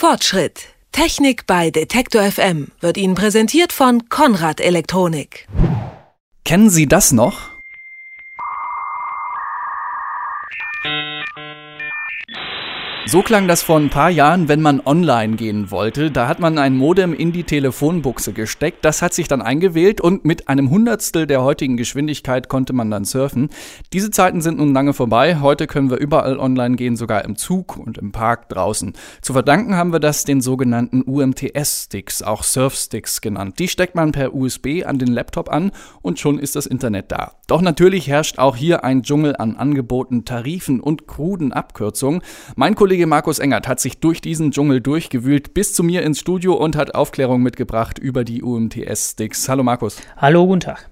Fortschritt. Technik bei Detektor FM wird Ihnen präsentiert von Konrad Elektronik. Kennen Sie das noch? So klang das vor ein paar Jahren, wenn man online gehen wollte. Da hat man ein Modem in die Telefonbuchse gesteckt. Das hat sich dann eingewählt und mit einem Hundertstel der heutigen Geschwindigkeit konnte man dann surfen. Diese Zeiten sind nun lange vorbei. Heute können wir überall online gehen, sogar im Zug und im Park draußen. Zu verdanken haben wir das den sogenannten UMTS-Sticks, auch Surf-Sticks genannt. Die steckt man per USB an den Laptop an und schon ist das Internet da. Doch natürlich herrscht auch hier ein Dschungel an Angeboten, Tarifen und kruden Abkürzungen. Mein Kollege Kollege Markus Engert hat sich durch diesen Dschungel durchgewühlt bis zu mir ins Studio und hat Aufklärung mitgebracht über die UMTS-Sticks. Hallo Markus. Hallo, guten Tag.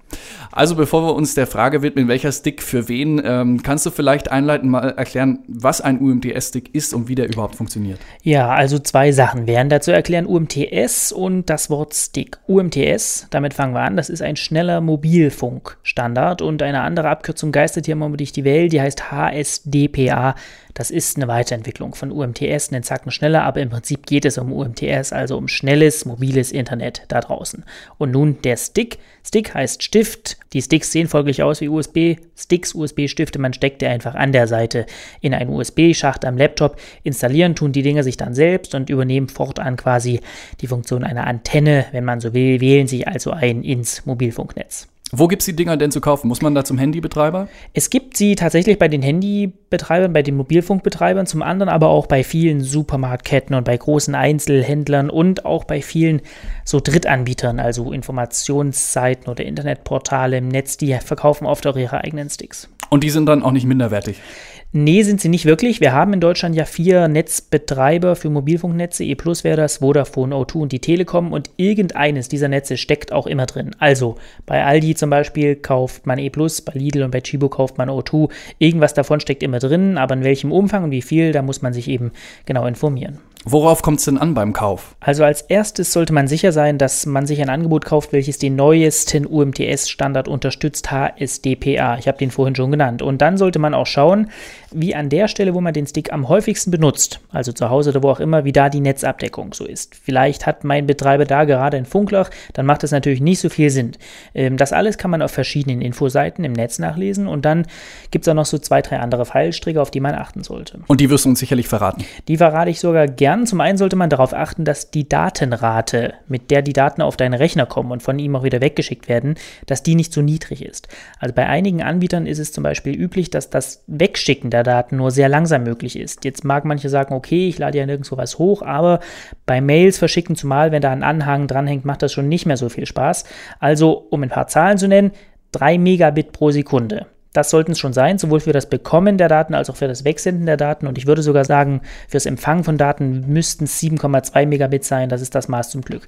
Also bevor wir uns der Frage widmen, welcher Stick für wen, ähm, kannst du vielleicht einleitend mal erklären, was ein UMTS-Stick ist und wie der überhaupt funktioniert? Ja, also zwei Sachen wären dazu erklären, UMTS und das Wort Stick. UMTS, damit fangen wir an, das ist ein schneller Mobilfunkstandard und eine andere Abkürzung geistert hier mal durch die Welt, die heißt HSDPA. Das ist eine Weiterentwicklung von UMTS, einen Zacken schneller, aber im Prinzip geht es um UMTS, also um schnelles, mobiles Internet da draußen. Und nun der Stick. Stick heißt Stift. Die Sticks sehen folglich aus wie USB-Sticks, USB-Stifte. Man steckt die einfach an der Seite in einen USB-Schacht am Laptop. Installieren tun die Dinge sich dann selbst und übernehmen fortan quasi die Funktion einer Antenne, wenn man so will, wählen sich also ein ins Mobilfunknetz. Wo gibt es die Dinger denn zu kaufen? Muss man da zum Handybetreiber? Es gibt sie tatsächlich bei den Handybetreibern, bei den Mobilfunkbetreibern, zum anderen aber auch bei vielen Supermarktketten und bei großen Einzelhändlern und auch bei vielen so Drittanbietern, also Informationsseiten oder Internetportale im Netz, die verkaufen oft auch ihre eigenen Sticks. Und die sind dann auch nicht minderwertig? Nee, sind sie nicht wirklich. Wir haben in Deutschland ja vier Netzbetreiber für Mobilfunknetze. E Plus wäre das, Vodafone, O2 und die Telekom. Und irgendeines dieser Netze steckt auch immer drin. Also bei Aldi zum Beispiel kauft man E Plus, bei Lidl und bei Chibo kauft man O2. Irgendwas davon steckt immer drin, aber in welchem Umfang und wie viel, da muss man sich eben genau informieren. Worauf kommt es denn an beim Kauf? Also als erstes sollte man sicher sein, dass man sich ein Angebot kauft, welches den neuesten UMTS-Standard unterstützt, HSDPA. Ich habe den vorhin schon genannt. Und dann sollte man auch schauen, wie an der Stelle, wo man den Stick am häufigsten benutzt, also zu Hause oder wo auch immer, wie da die Netzabdeckung so ist. Vielleicht hat mein Betreiber da gerade ein Funkloch, dann macht das natürlich nicht so viel Sinn. Ähm, das alles kann man auf verschiedenen Infoseiten im Netz nachlesen und dann gibt es auch noch so zwei, drei andere Fallstricke, auf die man achten sollte. Und die wirst du uns sicherlich verraten. Die verrate ich sogar gern. Zum einen sollte man darauf achten, dass die Datenrate, mit der die Daten auf deinen Rechner kommen und von ihm auch wieder weggeschickt werden, dass die nicht zu niedrig ist. Also bei einigen Anbietern ist es zum Beispiel üblich, dass das Wegschicken der der Daten nur sehr langsam möglich ist. Jetzt mag manche sagen, okay, ich lade ja nirgendwo was hoch, aber bei Mails verschicken, zumal wenn da ein Anhang dranhängt, macht das schon nicht mehr so viel Spaß. Also, um ein paar Zahlen zu nennen, 3 Megabit pro Sekunde. Das sollten es schon sein, sowohl für das Bekommen der Daten als auch für das Wegsenden der Daten. Und ich würde sogar sagen, fürs Empfangen von Daten müssten es 7,2 Megabit sein. Das ist das Maß zum Glück.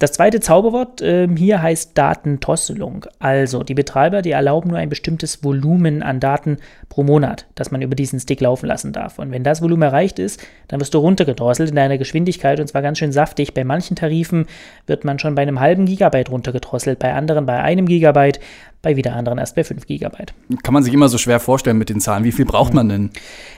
Das zweite Zauberwort äh, hier heißt Datentosselung. Also die Betreiber, die erlauben nur ein bestimmtes Volumen an Daten pro Monat, das man über diesen Stick laufen lassen darf. Und wenn das Volumen erreicht ist, dann wirst du runtergedrosselt in deiner Geschwindigkeit und zwar ganz schön saftig. Bei manchen Tarifen wird man schon bei einem halben Gigabyte runtergedrosselt, bei anderen bei einem Gigabyte, bei wieder anderen erst bei 5 Gigabyte. Kann man sich immer so schwer vorstellen mit den Zahlen. Wie viel braucht man denn?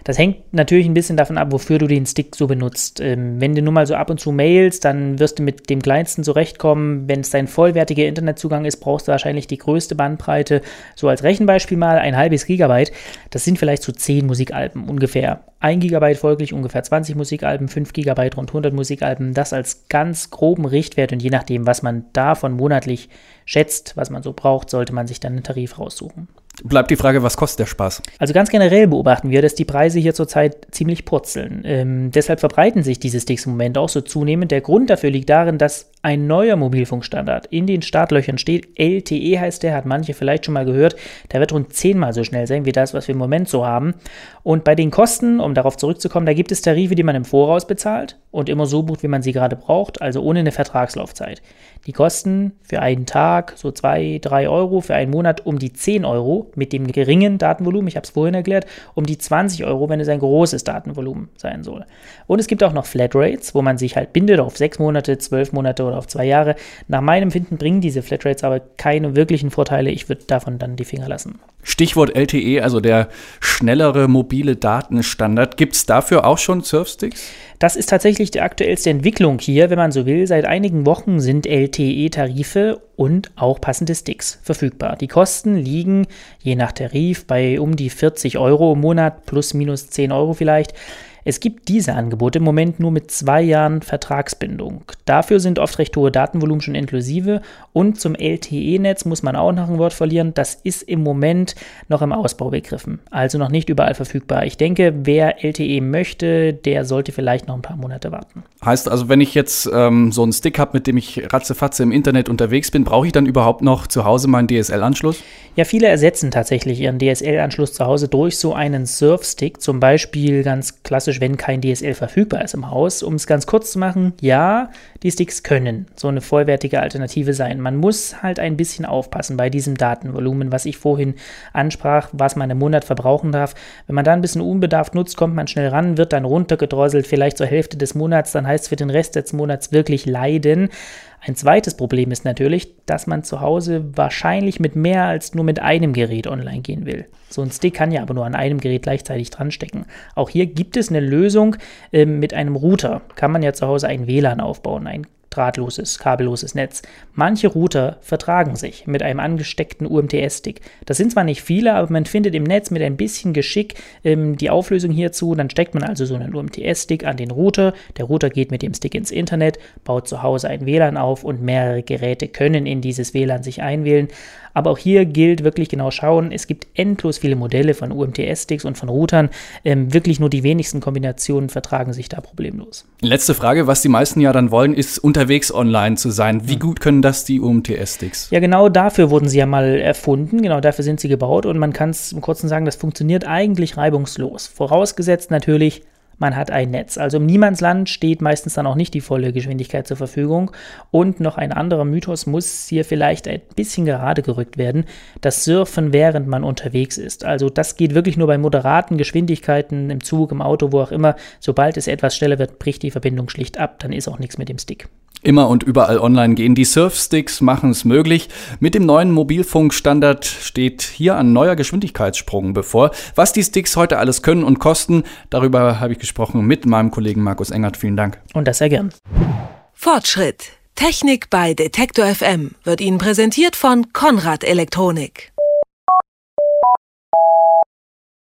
Das hängt natürlich ein bisschen davon ab, wofür du den Stick so benutzt. Ähm, wenn du nur mal so ab und zu mailst, dann wirst du mit dem kleinsten so zurechtkommen. Wenn es dein vollwertiger Internetzugang ist, brauchst du wahrscheinlich die größte Bandbreite. So als Rechenbeispiel mal ein halbes Gigabyte. Das sind vielleicht so 10 Musikalben ungefähr. 1 Gigabyte folglich ungefähr 20 Musikalben, 5 Gigabyte rund 100 Musikalben. Das als ganz groben Richtwert und je nachdem, was man davon monatlich schätzt, was man so braucht, sollte man sich dann einen Tarif raussuchen. Bleibt die Frage, was kostet der Spaß? Also ganz generell beobachten wir, dass die Preise hier zurzeit ziemlich purzeln. Ähm, deshalb verbreiten sich diese Sticks im Moment auch so zunehmend. Der Grund dafür liegt darin, dass ein neuer Mobilfunkstandard in den Startlöchern steht. LTE heißt der, hat manche vielleicht schon mal gehört. Der wird rund zehnmal so schnell sein wie das, was wir im Moment so haben. Und bei den Kosten, um darauf zurückzukommen, da gibt es Tarife, die man im Voraus bezahlt und immer so bucht, wie man sie gerade braucht, also ohne eine Vertragslaufzeit. Die kosten für einen Tag so zwei, drei Euro, für einen Monat um die 10 Euro mit dem geringen Datenvolumen, ich habe es vorhin erklärt, um die 20 Euro, wenn es ein großes Datenvolumen sein soll. Und es gibt auch noch Flatrates, wo man sich halt bindet auf sechs Monate, zwölf Monate oder oder auf zwei Jahre. Nach meinem Finden bringen diese Flatrates aber keine wirklichen Vorteile. Ich würde davon dann die Finger lassen. Stichwort LTE, also der schnellere mobile Datenstandard. Gibt es dafür auch schon Surfsticks? Das ist tatsächlich die aktuellste Entwicklung hier, wenn man so will. Seit einigen Wochen sind LTE-Tarife und auch passende Sticks verfügbar. Die Kosten liegen je nach Tarif bei um die 40 Euro im Monat plus minus 10 Euro vielleicht. Es gibt diese Angebote im Moment nur mit zwei Jahren Vertragsbindung. Dafür sind oft recht hohe Datenvolumen schon inklusive und zum LTE-Netz muss man auch noch ein Wort verlieren. Das ist im Moment noch im Ausbau begriffen, also noch nicht überall verfügbar. Ich denke, wer LTE möchte, der sollte vielleicht noch ein paar Monate warten. Heißt also, wenn ich jetzt ähm, so einen Stick habe, mit dem ich ratzefatze im Internet unterwegs bin, brauche ich dann überhaupt noch zu Hause meinen DSL-Anschluss? Ja, viele ersetzen tatsächlich ihren DSL-Anschluss zu Hause durch so einen Surfstick, zum Beispiel ganz klassisch klassisch, wenn kein DSL verfügbar ist im Haus. Um es ganz kurz zu machen, ja, die Sticks können so eine vollwertige Alternative sein. Man muss halt ein bisschen aufpassen bei diesem Datenvolumen, was ich vorhin ansprach, was man im Monat verbrauchen darf. Wenn man da ein bisschen unbedarft nutzt, kommt man schnell ran, wird dann runtergedrosselt, vielleicht zur Hälfte des Monats, dann heißt es für den Rest des Monats wirklich leiden. Ein zweites Problem ist natürlich, dass man zu Hause wahrscheinlich mit mehr als nur mit einem Gerät online gehen will. So ein Stick kann ja aber nur an einem Gerät gleichzeitig dranstecken. Auch hier gibt es eine Lösung äh, mit einem Router. Kann man ja zu Hause ein WLAN aufbauen, ein drahtloses, kabelloses Netz. Manche Router vertragen sich mit einem angesteckten UMTS-Stick. Das sind zwar nicht viele, aber man findet im Netz mit ein bisschen Geschick ähm, die Auflösung hierzu. Dann steckt man also so einen UMTS-Stick an den Router. Der Router geht mit dem Stick ins Internet, baut zu Hause ein WLAN auf und mehrere Geräte können in dieses WLAN sich einwählen. Aber auch hier gilt wirklich genau schauen. Es gibt endlos viele Modelle von UMTS-Sticks und von Routern. Ähm, wirklich nur die wenigsten Kombinationen vertragen sich da problemlos. Letzte Frage, was die meisten ja dann wollen, ist unterwegs online zu sein. Wie gut können das die UMTS-Sticks? Ja, genau dafür wurden sie ja mal erfunden. Genau dafür sind sie gebaut und man kann es im Kurzen sagen, das funktioniert eigentlich reibungslos. Vorausgesetzt natürlich, man hat ein Netz. Also im Niemandsland steht meistens dann auch nicht die volle Geschwindigkeit zur Verfügung. Und noch ein anderer Mythos muss hier vielleicht ein bisschen gerade gerückt werden. Das Surfen, während man unterwegs ist. Also das geht wirklich nur bei moderaten Geschwindigkeiten im Zug, im Auto, wo auch immer. Sobald es etwas schneller wird, bricht die Verbindung schlicht ab. Dann ist auch nichts mit dem Stick immer und überall online gehen. Die Surfsticks machen es möglich. Mit dem neuen Mobilfunkstandard steht hier ein neuer Geschwindigkeitssprung bevor. Was die Sticks heute alles können und kosten, darüber habe ich gesprochen mit meinem Kollegen Markus Engert. Vielen Dank. Und das sehr gern. Fortschritt. Technik bei Detektor FM wird Ihnen präsentiert von Konrad Elektronik.